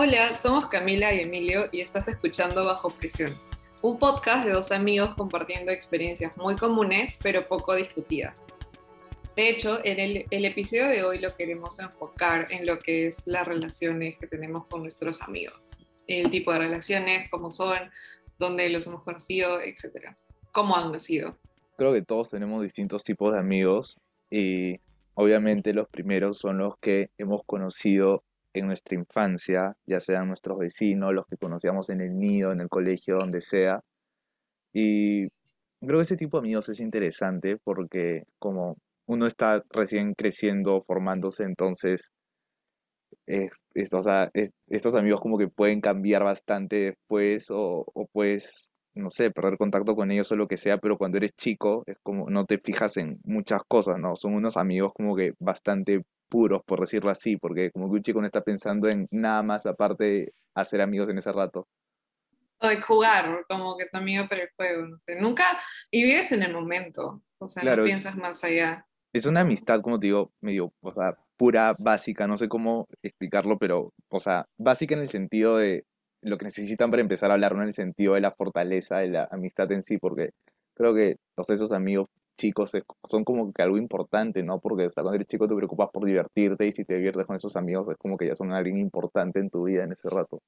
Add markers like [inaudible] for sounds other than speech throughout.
Hola, somos Camila y Emilio y estás escuchando Bajo Prisión, un podcast de dos amigos compartiendo experiencias muy comunes pero poco discutidas. De hecho, en el, el, episodio de hoy lo queremos enfocar en lo que es las relaciones que tenemos con nuestros amigos, el tipo de relaciones, cómo son, dónde los hemos conocido, etc. ¿Cómo han nacido? Creo que todos tenemos distintos tipos de amigos y obviamente los primeros son los que hemos conocido en nuestra infancia, ya sean nuestros vecinos, los que conocíamos en el nido, en el colegio, donde sea. Y creo que ese tipo de amigos es interesante porque como uno está recién creciendo, formándose, entonces estos, estos amigos como que pueden cambiar bastante después o, o puedes, no sé, perder contacto con ellos o lo que sea, pero cuando eres chico es como no te fijas en muchas cosas, ¿no? Son unos amigos como que bastante puros, por decirlo así, porque como que un chico no está pensando en nada más aparte de hacer amigos en ese rato. O de jugar, como que tu amigo para el juego, no sé. Nunca, y vives en el momento, o sea, no piensas más allá. Es una amistad, como te digo, medio, o sea, pura, básica, no sé cómo explicarlo, pero, o sea, básica en el sentido de lo que necesitan para empezar a hablar, no en el sentido de la fortaleza de la amistad en sí, porque creo que todos esos amigos chicos son como que algo importante, ¿no? Porque hasta cuando eres chico te preocupas por divertirte y si te diviertes con esos amigos es como que ya son alguien importante en tu vida en ese rato.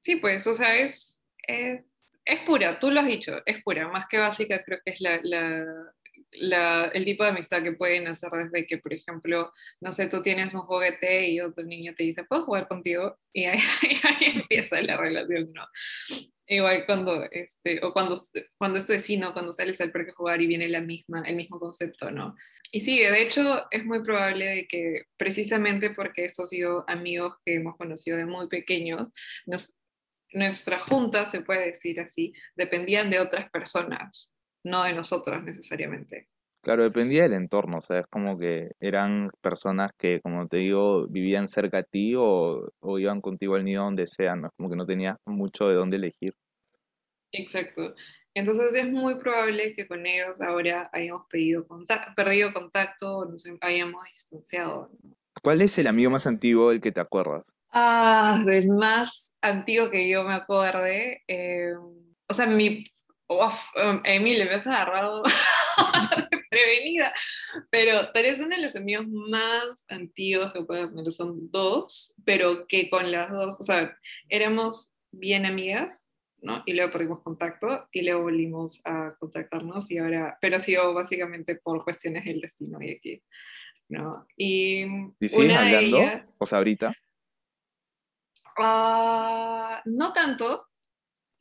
Sí, pues, o sea, es, es, es pura, tú lo has dicho, es pura, más que básica creo que es la, la, el tipo de amistad que pueden hacer desde que, por ejemplo, no sé, tú tienes un juguete y otro niño te dice, ¿puedo jugar contigo? Y ahí, [laughs] ahí empieza la relación, ¿no? Igual cuando, este, o cuando, cuando es vecino, cuando sales al parque a jugar y viene la misma, el mismo concepto, ¿no? Y sí, de hecho es muy probable de que precisamente porque estos sido amigos que hemos conocido de muy pequeños, nos, nuestra junta, se puede decir así, dependían de otras personas, no de nosotros necesariamente. Claro, dependía del entorno, o sea, es como que eran personas que, como te digo, vivían cerca a ti o, o iban contigo al nido donde sea, ¿no? Es como que no tenías mucho de dónde elegir. Exacto. Entonces es muy probable que con ellos ahora hayamos pedido perdido contacto o nos hayamos distanciado. ¿Cuál es el amigo más antiguo del que te acuerdas? Ah, del más antiguo que yo me acuerde. Eh, o sea, mi... Uf, um, me has agarrado [laughs] prevenida. Pero tal vez uno de los amigos más antiguos que puedo tener son dos, pero que con las dos, o sea, éramos bien amigas, ¿no? Y luego perdimos contacto y luego volvimos a contactarnos y ahora, pero ha sido básicamente por cuestiones del destino y aquí, ¿no? Y, ¿Y una hablando? De o sea, ahorita. Uh, no tanto,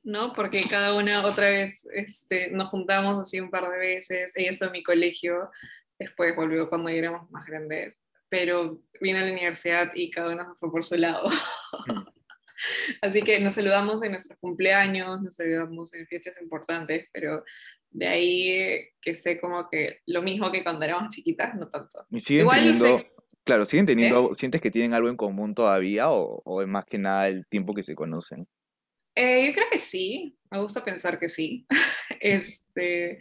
¿no? Porque cada una otra vez este, nos juntamos así un par de veces, ella estuvo en mi colegio, después volvió cuando ya éramos más grandes, pero vino a la universidad y cada una se fue por su lado. Mm. [laughs] así que nos saludamos en nuestros cumpleaños, nos saludamos en fiestas importantes, pero de ahí que sé como que lo mismo que cuando éramos chiquitas, no tanto. Y siguen teniendo, claro, siguen teniendo, ¿sientes que tienen algo en común todavía o, o es más que nada el tiempo que se conocen? Eh, yo creo que sí, me gusta pensar que sí. [laughs] este,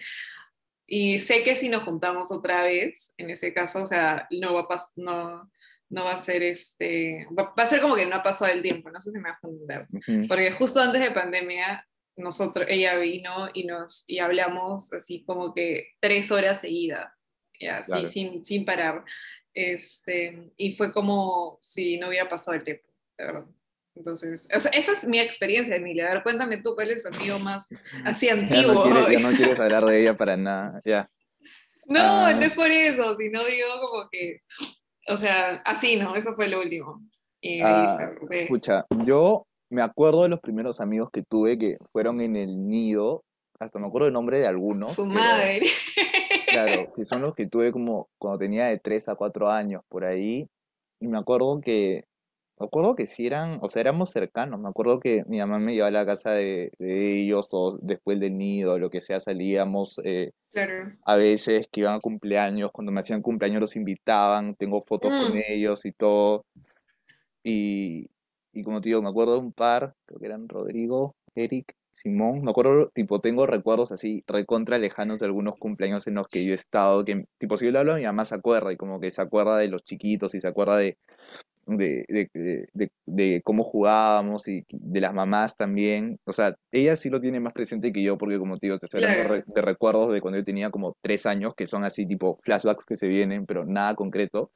y sé que si nos juntamos otra vez, en ese caso, o sea, no va a, no, no va a ser este, va, a ser como que no ha pasado el tiempo, no sé si me va a entender. Porque justo antes de pandemia, nosotros, ella vino y nos, y hablamos así como que tres horas seguidas, así, sin, sin parar. Este, y fue como si no hubiera pasado el tiempo, de verdad. Entonces, o sea, esa es mi experiencia, Emilia. A ver, cuéntame tú cuál es el amigo más [laughs] así antiguo. ya, no quieres, no [laughs] quieres hablar de ella para nada, ya. No, ah. no es por eso, sino digo como que, o sea, así, ¿no? Eso fue lo último. Ah, escucha, yo me acuerdo de los primeros amigos que tuve que fueron en el nido, hasta me acuerdo el nombre de algunos. Su madre. Claro, [laughs] que son los que tuve como cuando tenía de 3 a 4 años por ahí. Y me acuerdo que me acuerdo que sí eran, o sea, éramos cercanos. Me acuerdo que mi mamá me llevaba a la casa de, ellos, o después del nido, lo que sea, salíamos. Eh, claro. A veces que iban a cumpleaños, cuando me hacían cumpleaños los invitaban, tengo fotos con mm. ellos y todo. Y, y como te digo, me acuerdo de un par, creo que eran Rodrigo, Eric, Simón, me acuerdo, tipo, tengo recuerdos así recontra lejanos de algunos cumpleaños en los que yo he estado, que tipo, si yo le hablo a mi mamá se acuerda y como que se acuerda de los chiquitos y se acuerda de, de, de, de, de, cómo jugábamos y de las mamás también. O sea, ella sí lo tiene más presente que yo, porque como te digo, te estoy hablando Claro. de recuerdos de cuando yo tenía como tres años, que son así tipo flashbacks que se vienen, pero nada concreto.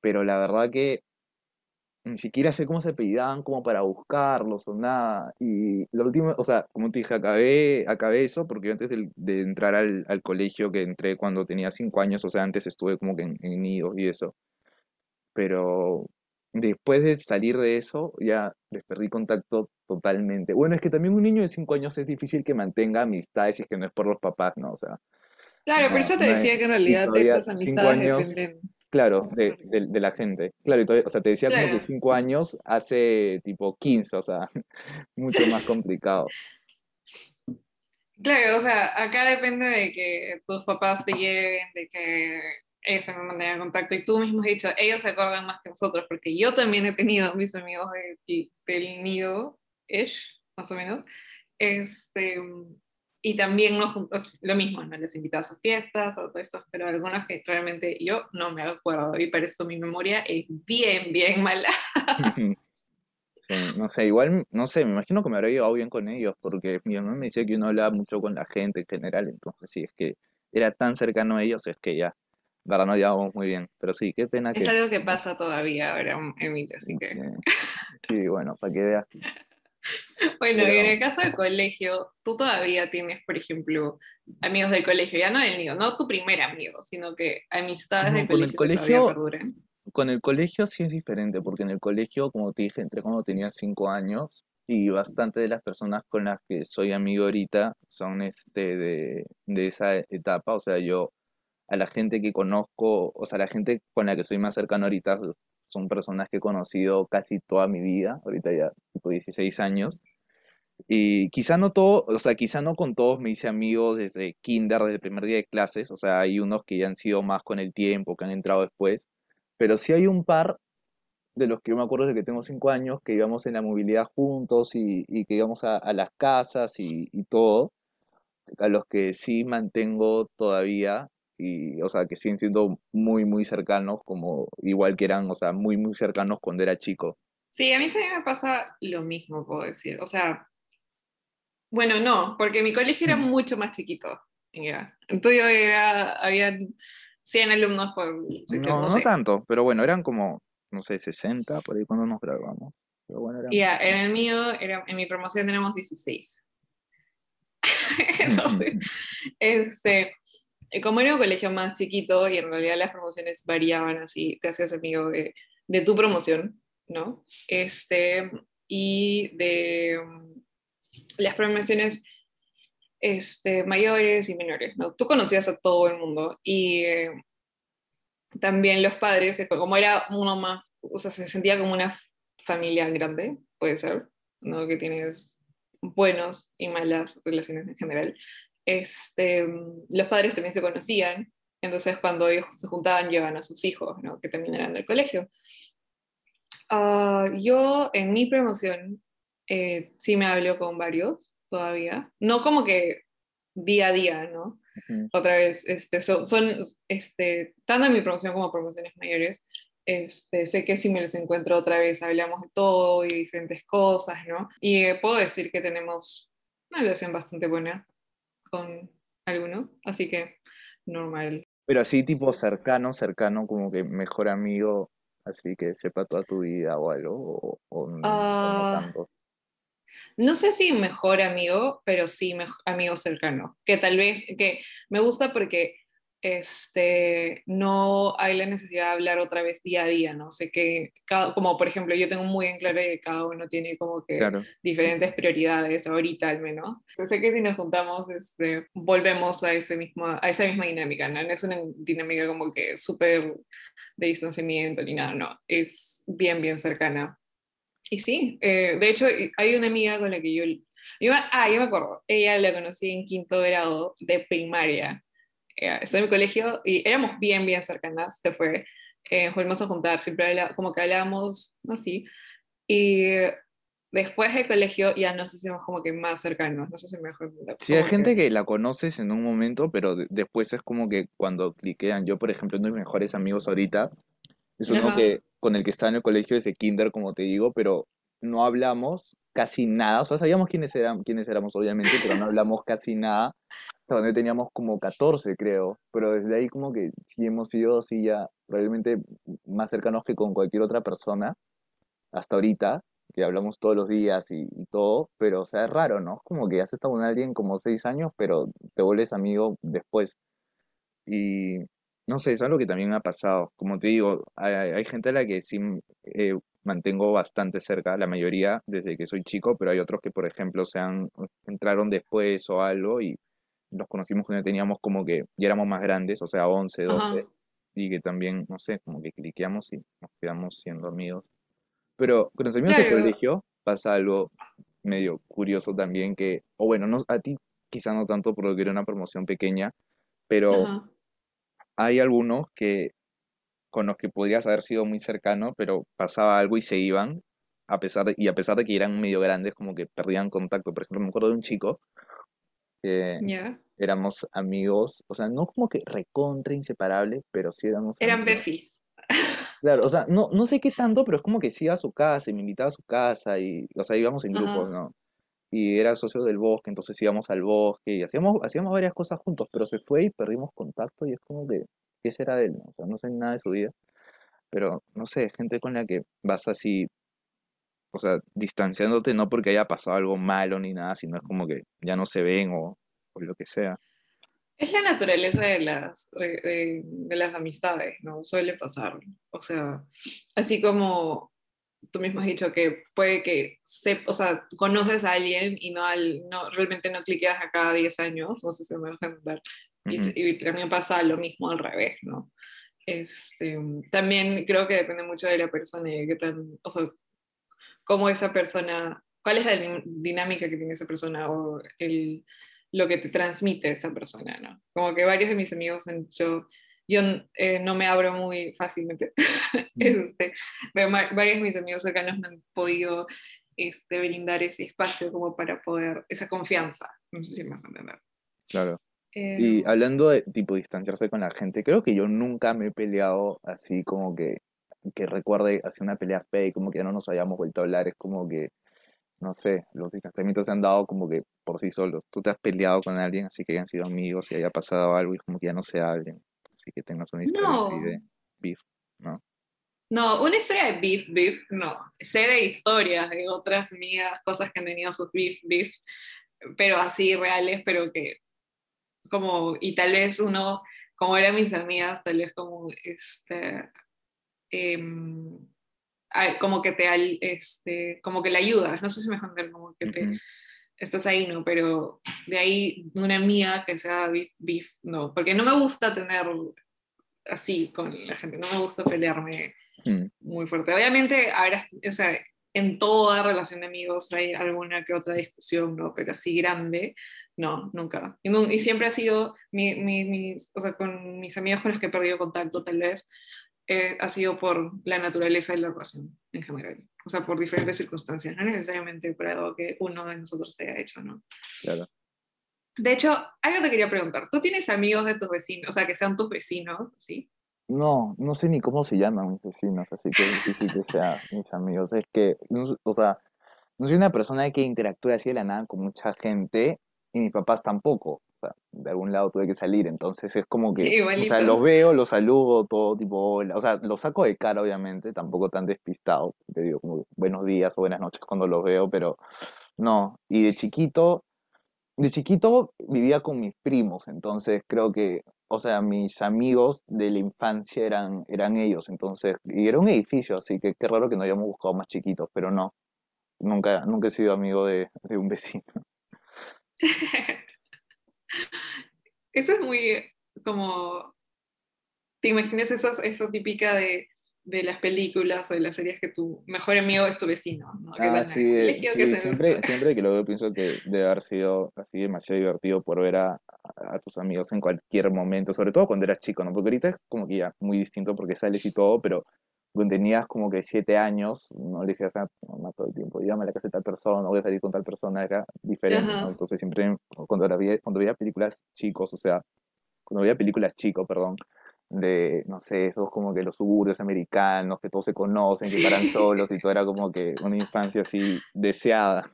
Pero la verdad que ni siquiera sé cómo se apellidaban como para buscarlos o nada. Y lo último, o sea, como te dije, acabé, acabé eso porque yo antes de, entrar al, al colegio, que entré cuando tenía cinco años, o sea, antes estuve como que en, en nidos y eso. Pero después de salir de eso, ya les perdí contacto totalmente. Bueno, es que también un niño de cinco años es difícil que mantenga amistades si es que no es por los papás, ¿no? O sea, Claro, por no, eso te no decía que en realidad estas amistades años dependen. Claro, de, de- de la gente. Claro, y todavía- o sea, te decía como que Claro. cinco años hace tipo 15, o sea, [laughs] mucho más complicado. Claro, o sea, acá depende de que tus papás te lleven, de que ellos se mantengan en contacto. Y tú mismo has dicho, ellos se acuerdan más que nosotros, porque yo también he tenido mis amigos de- del nido, ish, más o menos. Este, y también nos juntamos, lo mismo, ¿no? Les invitas a fiestas, a todo esto, pero algunos que realmente yo no me acuerdo. Y por eso mi memoria es bien, bien mala. [laughs] [laughs] No sé, igual, no sé, me imagino que me habrá llevado bien con ellos, porque mi mamá me decía que uno hablaba mucho con la gente en general, entonces sí, es que era tan cercano a ellos, es que ya, la verdad no llevábamos muy bien, pero sí, qué pena Es que... algo que pasa todavía ahora, Emilio, así que... Sí, sí, bueno, para que veas. [laughs] Bueno, y en el caso del colegio, tú todavía tienes, por ejemplo, amigos del colegio, ya no del nido, no tu primer amigo, sino que amistades No, del con el colegio, que colegio- todavía perduran. Con el colegio sí es diferente, porque en el colegio, como te dije, entré cuando tenía cinco años y bastante de las personas con las que soy amigo ahorita son este de, de esa etapa. O sea, yo a la gente que conozco, o sea, la gente con la que soy más cercano ahorita son personas que he conocido casi toda mi vida, ahorita ya tipo 16 años. Y quizá no todo, o sea, quizá no con todos me hice amigos desde kinder, desde el primer día de clases, o sea, hay unos que ya han sido más con el tiempo, que han entrado después, pero sí hay un par de los que yo me acuerdo de que tengo cinco años, que íbamos en la movilidad juntos y, que íbamos a, las casas y todo, a los que sí mantengo todavía, y, o sea, que siguen siendo muy, muy cercanos, como igual que eran, o sea, muy, muy cercanos cuando era chico. Sí, a mí también me pasa lo mismo, puedo decir. O sea, bueno, no, porque mi colegio era Mm. mucho más chiquito. El tuyo era, habían 100 alumnos por sección, No, no no sé. tanto, pero bueno, eran como, no sé, 60 por ahí cuando nos graduamos. Pero bueno, eran... Ya, en el mío, era, en mi promoción éramos 16. [laughs] Entonces, [laughs] este, como era un colegio más chiquito y en realidad las promociones variaban así, te hacías amigo de, de tu promoción, ¿no? Este, y de mm, las promociones este, mayores y menores, ¿no? Tú conocías a todo el mundo y eh, también los padres, eh, como era uno más, o sea, se sentía como una familia grande, puede ser, ¿no? Que tienes buenos y malas relaciones en general. Este, los padres también se conocían, entonces cuando ellos se juntaban llevaban a sus hijos, ¿no? Que también eran del colegio. Ah, yo en mi promoción eh, sí me hablo con varios todavía, no como que día a día, ¿no? Ujú. Otra vez, este, son, son este, tanto en mi promoción como promociones mayores, este, sé que si me los encuentro otra vez hablamos de todo y diferentes cosas, ¿no? Y eh, puedo decir que tenemos una relación bastante buena con algunos, así que normal. Pero así tipo cercano, cercano, como que mejor amigo, así que sepa toda tu vida o algo, o, o no, o no Ah. tanto. No sé si mejor amigo, pero sí mej- amigo cercano, que tal vez, que me gusta porque este, no hay la necesidad de hablar otra vez día a día, ¿no? Sé que, cada, como por ejemplo, yo tengo muy en claro que cada uno tiene como que Claro. diferentes prioridades, ahorita al menos. Sé que si nos juntamos, este, volvemos a, ese mismo, a esa misma dinámica, ¿no? No es una dinámica como que súper de distanciamiento ni nada, no, es bien, bien cercana. Y sí, eh, de hecho, hay una amiga con la que yo, yo, ah, yo me acuerdo, ella la conocí en quinto grado de primaria. Eh, estoy en mi colegio y éramos bien, bien cercanas, se fue, eh, volvimos a juntar, siempre como que hablábamos así. Y después del colegio ya nos hicimos como que más cercanos, no sé si mejor. Sí, hay gente que la conoces en un momento, pero de- después es como que cuando cliquean. Yo, por ejemplo, uno de mis mejores amigos ahorita es uno Ajá. que con el que estaba en el colegio desde kinder, como te digo, pero no hablamos casi nada. O sea, sabíamos quiénes, eran, quiénes éramos, obviamente, pero no hablamos casi nada. Hasta donde teníamos como 14, creo. Pero desde ahí como que sí hemos sido así ya probablemente más cercanos que con cualquier otra persona hasta ahorita, que hablamos todos los días y, y todo, pero o sea, es raro, ¿no? Como que has estado con alguien como seis años, pero te vuelves amigo después. Y no sé, eso es algo que también me ha pasado. Como te digo, hay, hay gente a la que sí eh, mantengo bastante cerca, la mayoría desde que soy chico, pero hay otros que, por ejemplo, se han, entraron después o algo y nos conocimos cuando teníamos como que ya éramos más grandes, o sea, 11, 12, Ajá. y que también, no sé, como que cliqueamos y nos quedamos siendo amigos. Pero con los amigos del Claro. colegio pasa algo medio curioso también que, o bueno, no, a ti quizá no tanto porque era una promoción pequeña, pero Ajá. hay algunos que con los que podrías haber sido muy cercano, pero pasaba algo y se iban, a pesar de, y a pesar de que eran medio grandes, como que perdían contacto. Por ejemplo, me acuerdo de un chico que Ya. éramos amigos, o sea, no como que recontra inseparables, pero sí éramos Eran amigos. befis. [laughs] Claro, o sea, no, no sé qué tanto, pero es como que sí iba a su casa y me invitaba a su casa y, o sea, íbamos en grupos, Ajá. ¿no? Y era socio del bosque, entonces íbamos al bosque y hacíamos, hacíamos varias cosas juntos, pero se fue y perdimos contacto y es como que, ¿qué será de él? O sea, no sé nada de su vida, pero no sé, gente con la que vas así, o sea, distanciándote no porque haya pasado algo malo ni nada, sino es como que ya no se ven o, o lo que sea. Es la naturaleza de las, de, de- las amistades, ¿no? Suele pasar. O sea, así como tú mismo has dicho que puede que se, o sea, conoces a alguien y no, al, no realmente no cliqueas a cada 10 años, no sé si me dejan entender. Y, se- y también pasa lo mismo al revés, ¿no? Este, también creo que depende mucho de la persona y de qué tan, o sea, cómo esa persona, cuál es la din- dinámica que tiene esa persona o el, lo que te transmite esa persona, ¿no? Como que varios de mis amigos han dicho, yo eh, no me abro muy fácilmente, [laughs] este, pero varios de mis amigos cercanos me han podido este, brindar ese espacio como para poder, esa confianza, no sé si me van a entender. claro. Eh, Y hablando de tipo distanciarse con la gente, creo que yo nunca me he peleado así como que, que recuerde así una pelea fea y como que ya no nos hayamos vuelto a hablar. Es como que, no sé, los distanciamientos se han dado como que por sí solos. Tú te has peleado con alguien así que hayan sido amigos y haya pasado algo y como que ya no se hablen. Así que tengas una historia así de beef, ¿no? no, una historia de beef, beef, no. Sé de historias de otras amigas, cosas que han tenido sus beef, beefs, pero así reales, pero que como, y tal vez uno, como eran mis amigas, tal vez como, este, ay, como que te, este, como que le ayudas, no sé si me entender, como que te, Ujú, estás ahí, ¿no? Pero de ahí una amiga que sea beef, beef, no, porque no me gusta tener así con la gente, no me gusta pelearme ujú, muy fuerte. Obviamente, habrá, o sea, en toda relación de amigos hay alguna que otra discusión, ¿no? Pero así grande, no, nunca. Y, siempre ha sido, mi, mi- mis, o sea, con mis amigos con los que he perdido contacto, tal vez, eh, ha sido por la naturaleza de la relación en general. O sea, por diferentes circunstancias, no necesariamente por algo que uno de nosotros haya hecho, ¿no? claro. De hecho, algo te quería preguntar. ¿Tú tienes amigos de tus vecinos, o sea, que sean tus vecinos, ¿sí? No, no sé ni cómo se llaman mis vecinos, así que es difícil que sean mis amigos. Es que, no o sea, no soy una persona que interactúe así de la nada con mucha gente y mis papás tampoco. O sea, de algún lado tuve que salir, entonces es como que, o sea, los veo, los saludo, todo tipo, hola. O sea, los saco de cara, obviamente, tampoco tan despistado. Te digo como buenos días o buenas noches cuando los veo, pero no. Y de chiquito, de chiquito vivía con mis primos, entonces creo que, o sea, mis amigos de la infancia eran, eran ellos, entonces, y era un edificio, así que qué raro que no hayamos buscado más chiquitos, pero no, nunca, nunca he sido amigo de, de un vecino. [laughs] Eso es muy como, ¿te imaginas eso, eso típica de, de las películas o de las series que tu mejor amigo es tu vecino, ¿no? Que Ah, sí, el eh, que sí, se... siempre, siempre que lo veo pienso que debe haber sido así demasiado divertido por ver a, a tus amigos en cualquier momento, sobre todo cuando eras chico, ¿no? Porque ahorita es como que ya muy distinto porque sales y todo, pero cuando tenías como que siete años, no le decías a mamá todo el tiempo, llámame a la casa de tal persona, voy a salir con tal persona, era diferente. Entonces siempre cuando, la veía, cuando veía películas chicos, o sea, cuando veía películas chico, perdón, de, no sé, esos como que los suburbios americanos, que todos se conocen, que paran solos y todo era como que una infancia así deseada,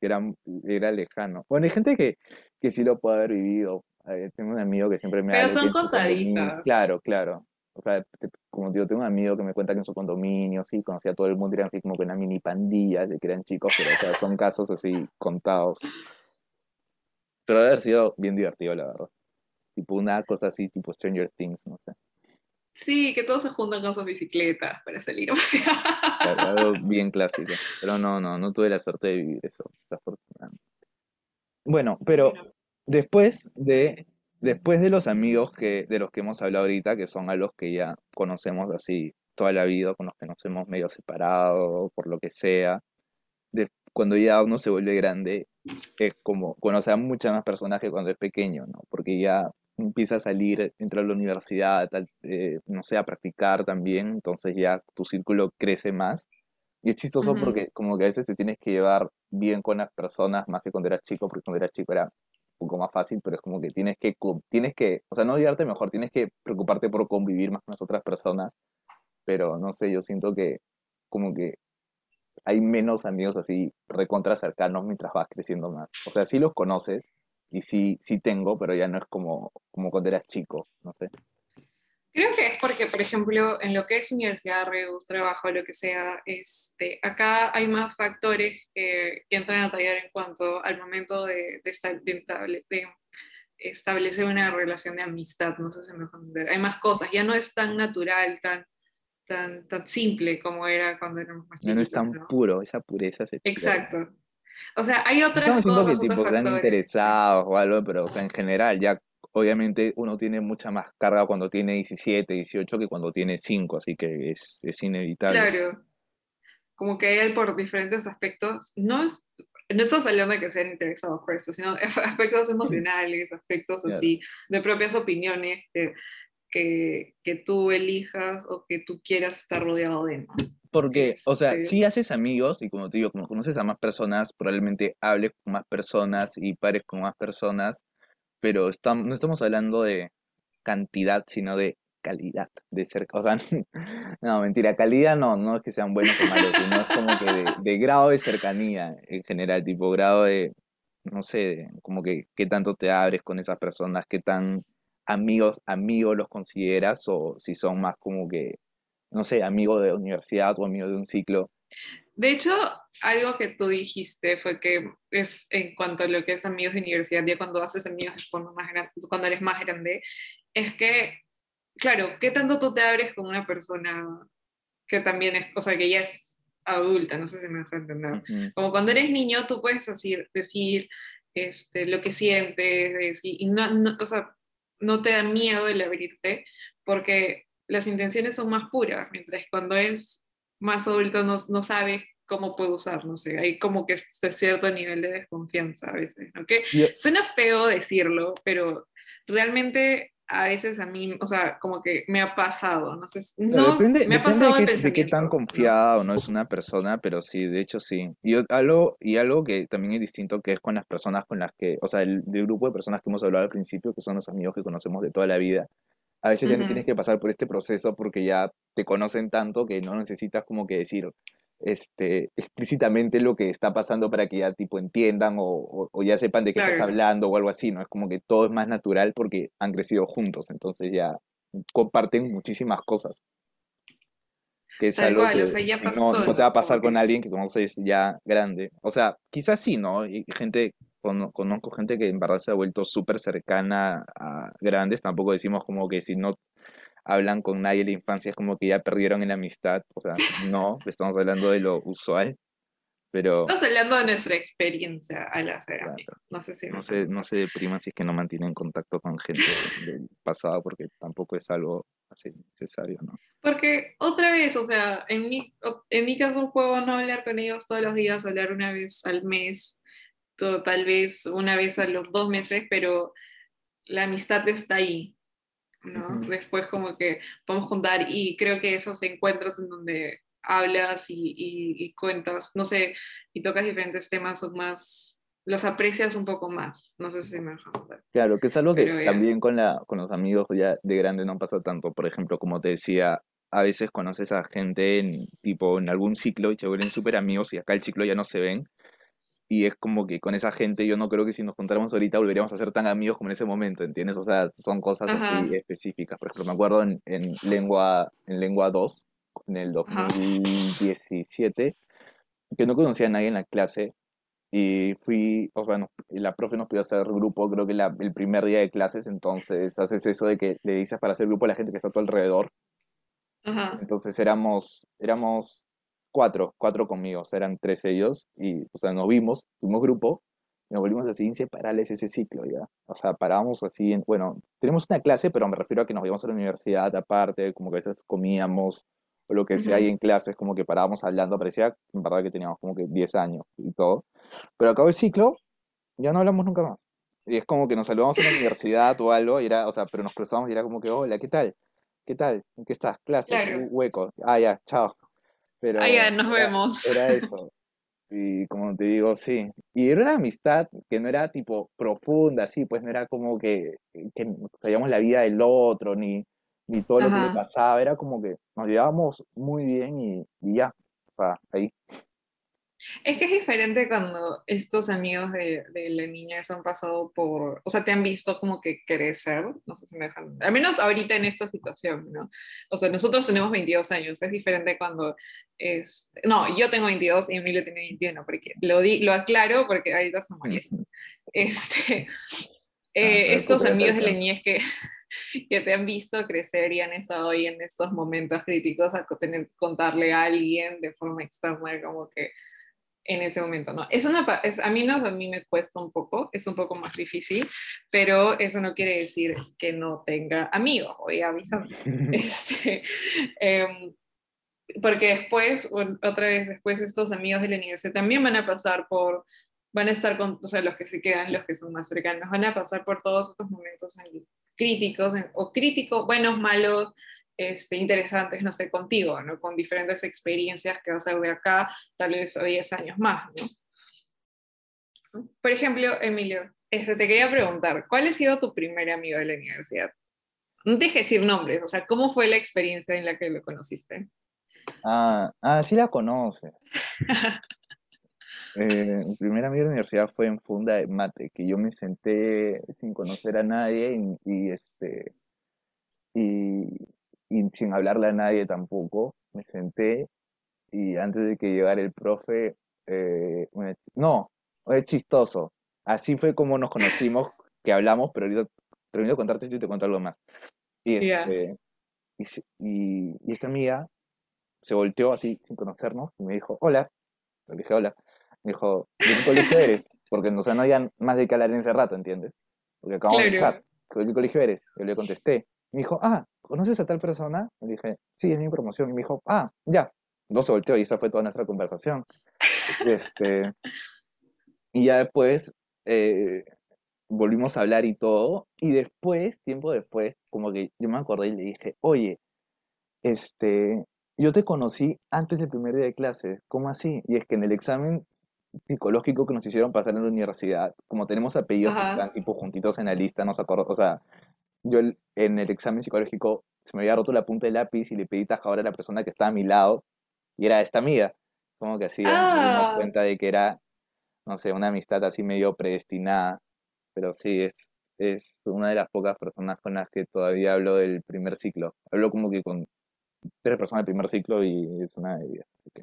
que era, era lejano. Bueno, hay gente que, que sí lo puede haber vivido. Eh, tengo un amigo que siempre me Pero son contaditas. Claro, claro. O sea, como digo, tengo un amigo que me cuenta que en su condominio, sí, conocía a todo el mundo, eran así como que una mini pandilla de que eran chicos, pero o sea, son casos así contados. Pero debe haber sido bien divertido, la verdad. Tipo una cosa así, tipo Stranger Things, no sé. Sí, que todos se juntan con sus bicicletas para salir a pasear. algo bien clásico. Pero no, no, no tuve la suerte de vivir eso, desafortunadamente. Bueno, pero después de, después de los amigos que, de los que hemos hablado ahorita, que son a los que ya conocemos así toda la vida, con los que nos hemos medio separado, por lo que sea, cuando ya uno se vuelve grande, es como conocer a muchas más personas que cuando es pequeño, ¿no? Porque ya empieza a salir, entra a la universidad, tal, eh, no sé, a practicar también, entonces ya tu círculo crece más. Y es chistoso porque como que a veces te tienes que llevar bien con las personas más que cuando eras chico, porque cuando eras chico era poco más fácil, pero es como que tienes que, tienes que, o sea, no llevarte mejor, tienes que preocuparte por convivir más con las otras personas, pero no sé, yo siento que como que hay menos amigos así recontra cercanos mientras vas creciendo más. O sea, sí los conoces y sí, sí tengo, pero ya no es como, como cuando eras chico, no sé. Creo que es porque, por ejemplo, en lo que es universidad, reus, trabajo, lo que sea, este, acá hay más factores que, que entran a tallar en cuanto al momento de, de, de, establecer una relación de amistad, no sé si me entender. Hay más cosas, ya no es tan natural, tan, tan, tan simple como era cuando éramos más chicos. No, es tan puro, esa pureza se Exacto. O sea, hay otras Estamos diciendo que tipo, están interesados o algo, pero o sea, en general ya obviamente uno tiene mucha más carga cuando tiene 17, 18 que cuando tiene 5, así que es, es inevitable. Claro. Como que hay por diferentes aspectos, no es, no estamos hablando de que sean interesados por esto, sino aspectos [laughs] emocionales, aspectos así, de propias opiniones que, que, que, tú elijas o que tú quieras estar rodeado de. ¿no? Porque, o sea, este si haces amigos y como te digo, como conoces a más personas, probablemente hables con más personas y pares con más personas, pero no estamos hablando de cantidad, sino de calidad de cerca. O sea, [laughs] no, mentira, calidad no, no es que sean buenos o malos, sino es como que de, grado de cercanía en general, tipo grado de, no sé, como que qué tanto te abres con esas personas, qué tan amigos, amigos los consideras o si son más como que, no sé, amigo de universidad o amigo de un ciclo. De hecho, algo que tú dijiste fue que es, en cuanto a lo que es amigos de universidad, ya cuando haces amigos cuando, más grande, cuando eres más grande, es que, claro, ¿qué tanto tú te abres con una persona que también es, o sea, que ya es adulta, no sé si me dejo entender. Como cuando eres niño, tú puedes decir, decir este, lo que sientes, decir, y no, no, o sea, no te da miedo el abrirte porque las intenciones son más puras, mientras cuando es más adulto no, no sabes cómo puede usar, no sé, hay como que este cierto nivel de desconfianza a veces, ¿no? Que suena feo decirlo, pero realmente a veces a mí, o sea, como que me ha pasado, no sé, no, depende, me ha pasado de, qué, de qué tan confiada o no es una persona, pero sí, de hecho sí. Y algo, y algo que también es distinto que es con las personas con las que, o sea, el, grupo de personas que hemos hablado al principio, que son los amigos que conocemos de toda la vida, a veces ya no tienes que pasar por este proceso porque ya te conocen tanto que no necesitas como que decir, este, explícitamente lo que está pasando para que ya tipo entiendan o, o, ya sepan de qué estás hablando o algo así, ¿no? Es como que todo es más natural porque han crecido juntos, entonces ya comparten muchísimas cosas. Que es algo que no, no, te va a pasar con alguien que conoces ya grande. O sea, quizás sí, ¿no? Y gente, conozco gente que en verdad se ha vuelto súper cercana a grandes, tampoco decimos como que si no hablan con nadie en la infancia, es como que ya perdieron en la amistad. O sea, no, estamos hablando de lo usual. Pero, estamos hablando de nuestra experiencia al hacer amigos. No sé si no se, no se depriman si es que no mantienen contacto con gente del pasado, porque tampoco es algo así necesario, ¿no? Porque otra vez, o sea, en mi, en mi caso juego no hablar con ellos todos los días, hablar una vez al mes, tal vez una vez a los dos meses, pero la amistad está ahí. ¿no? Después como que podemos contar y creo que esos encuentros en donde hablas y, y, cuentas, no sé, y tocas diferentes temas son más los aprecias un poco más. No sé si me dejan. Claro, que es algo que ya. también con, la, con los amigos ya de grande no pasa tanto. Por ejemplo, como te decía, a veces conoces a gente en, tipo, en algún ciclo y se vuelven súper amigos y acá el ciclo ya no se ven. Y es como que con esa gente yo no creo que si nos juntáramos ahorita volveríamos a ser tan amigos como en ese momento, ¿entiendes? O sea, son cosas Ajá. así específicas. Por ejemplo, me acuerdo en, en lengua, en lengua 2, en el Ajá. 2017, que no conocía a nadie en la clase y fui, o sea, nos- la profe nos pidió hacer grupo, creo que la- el primer día de clases, entonces haces eso de que le dices para hacer grupo a la gente que está a tu alrededor. Ajá. Entonces éramos, éramos cuatro, cuatro conmigo, o sea, eran tres ellos, y, o sea, nos vimos, fuimos grupo, y nos volvimos así inseparables ese ciclo, ¿ya? O sea, parábamos así, en, bueno, tenemos una clase, pero me refiero a que nos íbamos a la universidad aparte, como que a veces comíamos, o lo que sea, Ujú. ahí en clases, como que parábamos hablando, parecía, en verdad, que teníamos como que 10 años y todo. Pero acabó el ciclo, ya no hablamos nunca más. Y es como que nos saludamos en la universidad o algo, y era, o sea, pero nos cruzamos y era como que, hola, ¿qué tal? ¿Qué tal? ¿En qué estás? Clase, Claro. "Uh, hueco. Ah, ya, chao. Pero ya, nos era, vemos. era eso. Y como te digo, sí. Y era una amistad que no era tipo profunda, así, pues no era como que, que sabíamos la vida del otro, ni, ni todo lo que le pasaba. Era como que nos llevábamos muy bien y, y ya. O sea, ahí. Es que es diferente cuando estos amigos de, de la niñez han pasado por, o sea, te han visto como que crecer, no sé si me dejan, al menos ahorita en esta situación, ¿no? O sea, nosotros tenemos 22 años, es diferente cuando es, no, yo tengo 22 y Emilio tiene 21, porque lo, di, lo aclaro porque ahorita se molesta. Este, eh, pero estos amigos de la niñez que, [laughs] que te han visto crecer y han estado ahí en estos momentos críticos a tener contarle a alguien de forma externa como que en ese momento, ¿no? Es una, es, a mí no, a mí me cuesta un poco, es un poco más difícil, pero eso no quiere decir que no tenga amigos, voy avisando. [laughs] Este, em, porque después, otra vez después, estos amigos de la universidad también van a pasar por, van a estar con, o sea, los que se quedan, los que son más cercanos, van a pasar por todos estos momentos en- críticos, en- o críticos, buenos, malos, este, interesantes, no sé, contigo, ¿no? Con diferentes experiencias que vas a ver acá, tal vez a 10 años más, ¿no? Por ejemplo, Emilio, este, te quería preguntar, ¿cuál ha sido tu primer amigo de la universidad? No te dejes decir nombres, o sea, ¿cómo fue la experiencia en la que lo conociste? Ah, ah, sí la conoces. [laughs] Eh, mi primer amigo de la universidad fue en Funda de Mate, que yo me senté sin conocer a nadie y, y, este y, y sin hablarle a nadie tampoco. Me senté y antes de que llegara el profe, eh, me- no, es chistoso. Así fue como nos conocimos, que hablamos, pero ahorita termino de contarte esto y te cuento algo más. Y este y, se- y, y esta amiga se volteó así sin conocernos y me dijo, hola. Le dije, hola. Me dijo, ¿de qué colegio eres? Porque o sea, no había más de qué hablar en ese rato, ¿entiendes? Porque acabamos de Claro. entrar. ¿De qué colegio eres? Yo le contesté. Me dijo, ah, ¿conoces a tal persona? Le dije, sí, es mi promoción. Y me dijo, ah, ya. No se volteó y esa fue toda nuestra conversación. Este, y ya después eh, volvimos a hablar y todo. Y después, tiempo después, como que yo me acordé y le dije, oye, este, yo te conocí antes del primer día de clase, ¿cómo así? Y es que en el examen psicológico que nos hicieron pasar en la universidad, como tenemos apellidos que están tipo juntitos en la lista, nos acuerdo, o sea, yo en el examen psicológico se me había roto la punta del lápiz y le pedí tajadora a la persona que estaba a mi lado y era esta amiga, como que así Ah, cuenta de que era, no sé, una amistad así medio predestinada, pero sí, es, es una de las pocas personas con las que todavía hablo del primer ciclo. Hablo como que con tres personas del primer ciclo y es una de ellas, así que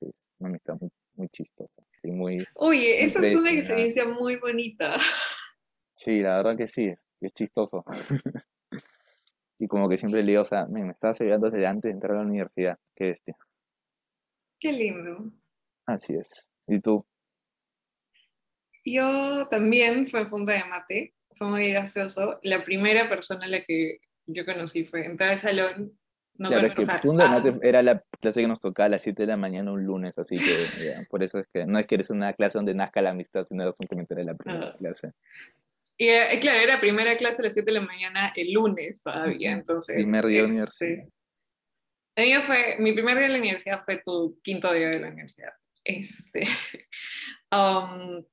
sí, una amistad muy, muy chistosa y muy, oye, muy esa es una experiencia muy bonita. [laughs] Sí, la verdad que sí, es, es chistoso. [laughs] Y como que siempre le digo, o sea, "Men, me estabas ayudando desde antes de entrar a la universidad, qué bestia. Qué lindo. Así es. ¿Y tú? Yo también fue Punta de Mate, fue muy gracioso. La primera persona a la que yo conocí fue entrar al salón, no Claro, es que Funda de ah, Mate era la clase que nos tocaba a las 7 de la mañana un lunes, así que ya, por eso es que no es que eres una clase donde nazca la amistad, sino simplemente era la primera ah. clase. Y eh, claro, era primera clase a las 7 de la mañana el lunes todavía, entonces, Primer día de universidad. este, mío fue, mi primer día de la universidad fue tu quinto día de la universidad. Este, [laughs] um,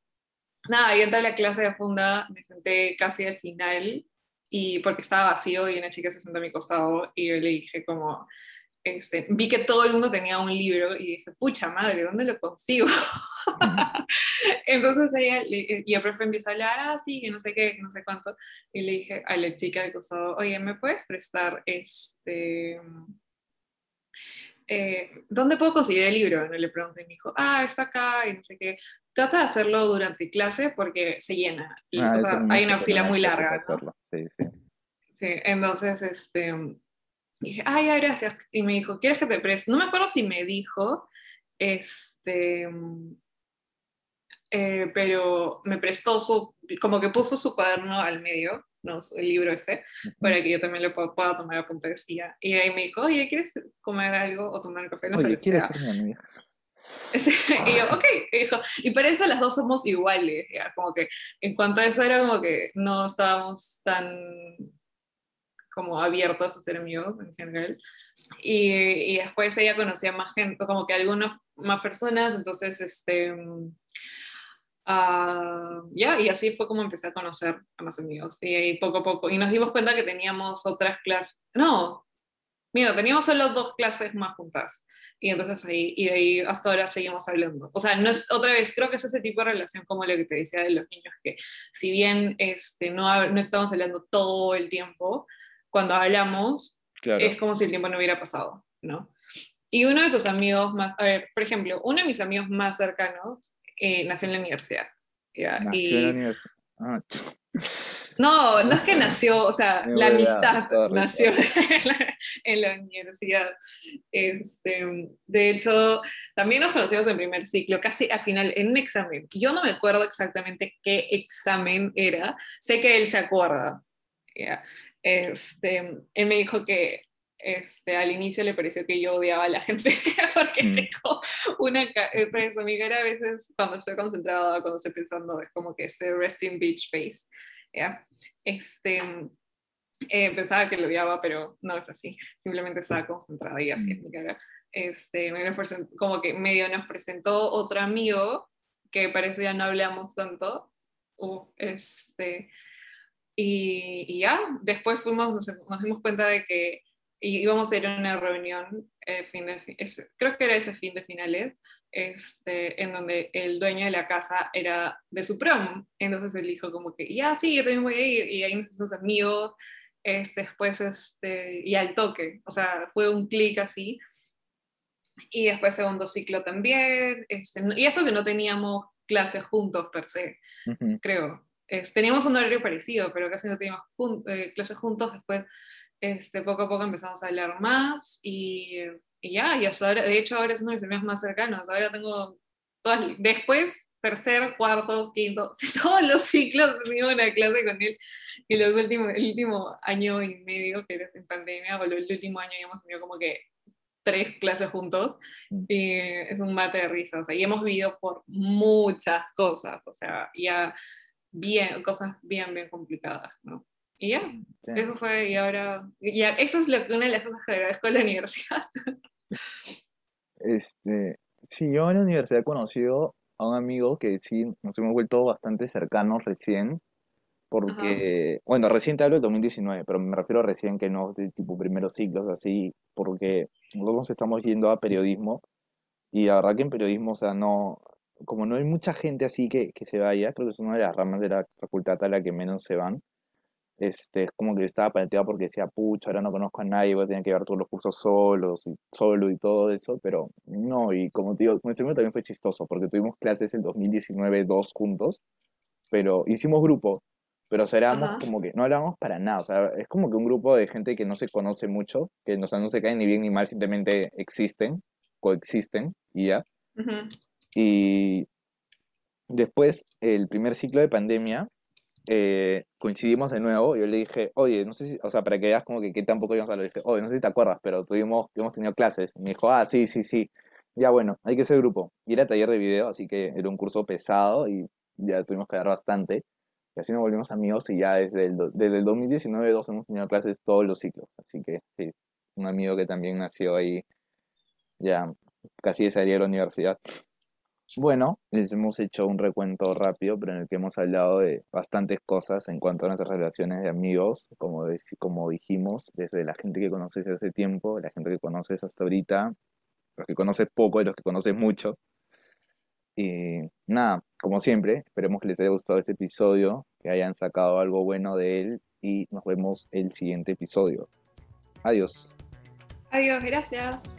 nada, yo entré a la clase de funda, me senté casi al final y porque estaba vacío y una chica se sentó a mi costado y yo le dije como, este, vi que todo el mundo tenía un libro y dije, pucha madre, ¿dónde lo consigo? [laughs] Entonces ella, y el profe empieza a hablar, ah, sí, que no sé qué, no sé cuánto, y le dije a la chica del costado, oye, ¿me puedes prestar este... Eh, ¿Dónde puedo conseguir el libro? No le pregunté y me dijo, ah, está acá y no sé qué. Trata de hacerlo durante clase porque se llena. Ah, o sea, hay una fila muy larga. Sí, sí. sí, entonces, este, y dije, ay, gracias. Y me dijo, ¿quieres que te preste? No me acuerdo si me dijo, este, eh, pero me prestó su, como que puso su cuaderno al medio, no, el libro este, para que yo también le pueda, tomar apuntes. Y, y ahí me dijo, oye, ¿quieres comer algo o tomar café? No oye, sé, ¿quieres ser mi amiga? [laughs] y yo, ok, y, dijo, y para eso las dos somos iguales, ya, como que en cuanto a eso era como que no estábamos tan como abiertos a ser amigos en general. Y, y, después ella conocía más gente, como que algunas más personas, entonces, este, uh, ya, y así fue como empecé a conocer a más amigos. Y, y, poco a poco, y nos dimos cuenta que teníamos otras clases, no, mira, teníamos solo dos clases más juntas. Y entonces ahí, y de ahí hasta ahora seguimos hablando. O sea, no es, otra vez, creo que es ese tipo de relación como lo que te decía de los niños, que si bien este, no, no estamos hablando todo el tiempo, cuando hablamos, es como si el tiempo no hubiera pasado, ¿no? Y uno de tus amigos más, a ver, por ejemplo, uno de mis amigos más cercanos eh, nació en la universidad. Nació en la universidad. Ah, no, no es que nació, o sea, [laughs] la amistad nació [laughs] en la, universidad. Este, de hecho, también nos conocimos en primer ciclo, casi al final, en un examen. Yo no me acuerdo exactamente qué examen era, sé que él se acuerda. ¿ya? Este, él me dijo que este, al inicio le pareció que yo odiaba a la gente [laughs] porque mm. tengo una eso, mi cara a veces cuando estoy concentrada, cuando estoy pensando, es como que ese resting beach face. ¿ya? Este, eh, pensaba que lo odiaba, pero no es así. Simplemente estaba concentrada y así en mi cara. Este, como que medio nos presentó otro amigo que parece ya no hablamos tanto. Uh, este, y, ya, después fuimos, nos, dimos cuenta de que íbamos a ir a una reunión, eh, fin de, creo que era ese fin de finales, este, en donde el dueño de la casa era de su prom. Entonces él dijo como que, ya, sí, yo también voy a ir. Y ahí nos hicimos amigos, este, después, este, y al toque. O sea, fue un clic así. Y después segundo ciclo también. Este, y eso que no teníamos clases juntos per se, creo teníamos un horario parecido, pero casi no teníamos eh, clases juntos. Después, este, poco a poco empezamos a hablar más y, y ya, y hasta ahora, de hecho ahora es uno de mis amigos más cercanos. Ahora tengo todas, después, tercer, cuarto, quinto, [laughs] todos los ciclos he tenido una clase con él. Y los últimos, el último año y medio, que era en pandemia, o el último año hemos tenido como que tres clases juntos mm. y es un mate de risa, o sea, y hemos vivido por muchas cosas, o sea, ya bien, cosas bien, bien complicadas, ¿no? Y ya, eso fue, y ahora, ya, eso es lo, una de las cosas que agradezco de la universidad. [laughs] Este, sí, yo en la universidad he conocido a un amigo que sí nos hemos vuelto bastante cercanos recién, porque, bueno, recién te hablo del 2019, pero me refiero a recién que no de tipo primeros ciclos así, porque nosotros estamos yendo a periodismo y la verdad que en periodismo, o sea, no, como no hay mucha gente así que, que se vaya, creo que es una de las ramas de la facultad a la que menos se van. Este, es como que estaba planteado porque decía, pucha, ahora no conozco a nadie, voy a tener que llevar todos los cursos solos y solo y todo eso, pero no, y como te digo, con este también fue chistoso, porque tuvimos clases en 2019 dos juntos, pero hicimos grupo, pero o sea, éramos como que no hablábamos para nada, o sea, es como que un grupo de gente que no se conoce mucho, que no se caen ni bien ni mal, simplemente existen, coexisten y ya. Y después, el primer ciclo de pandemia, eh, coincidimos de nuevo. Yo le dije, oye, no sé si, o sea, para que veas como que qué tampoco íbamos a hablar, dije, oye, no sé si te acuerdas, pero tuvimos, hemos tenido clases. Y me dijo, ah, sí, sí, sí. Ya bueno, hay que ser grupo. Y era taller de video, así que era un curso pesado y ya tuvimos que dar bastante. Y así nos volvimos amigos y ya desde el, desde el 2019 dos hemos tenido clases todos los ciclos. Así que sí, un amigo que también nació ahí ya casi de de la universidad. Bueno, les hemos hecho un recuento rápido, pero en el que hemos hablado de bastantes cosas en cuanto a nuestras relaciones de amigos, como, como dijimos, desde la gente que conoces desde hace tiempo, la gente que conoces hasta ahorita, los que conoces poco y los que conoces mucho. Y nada, como siempre, esperemos que les haya gustado este episodio, que hayan sacado algo bueno de él y nos vemos el siguiente episodio. Adiós. Adiós, gracias.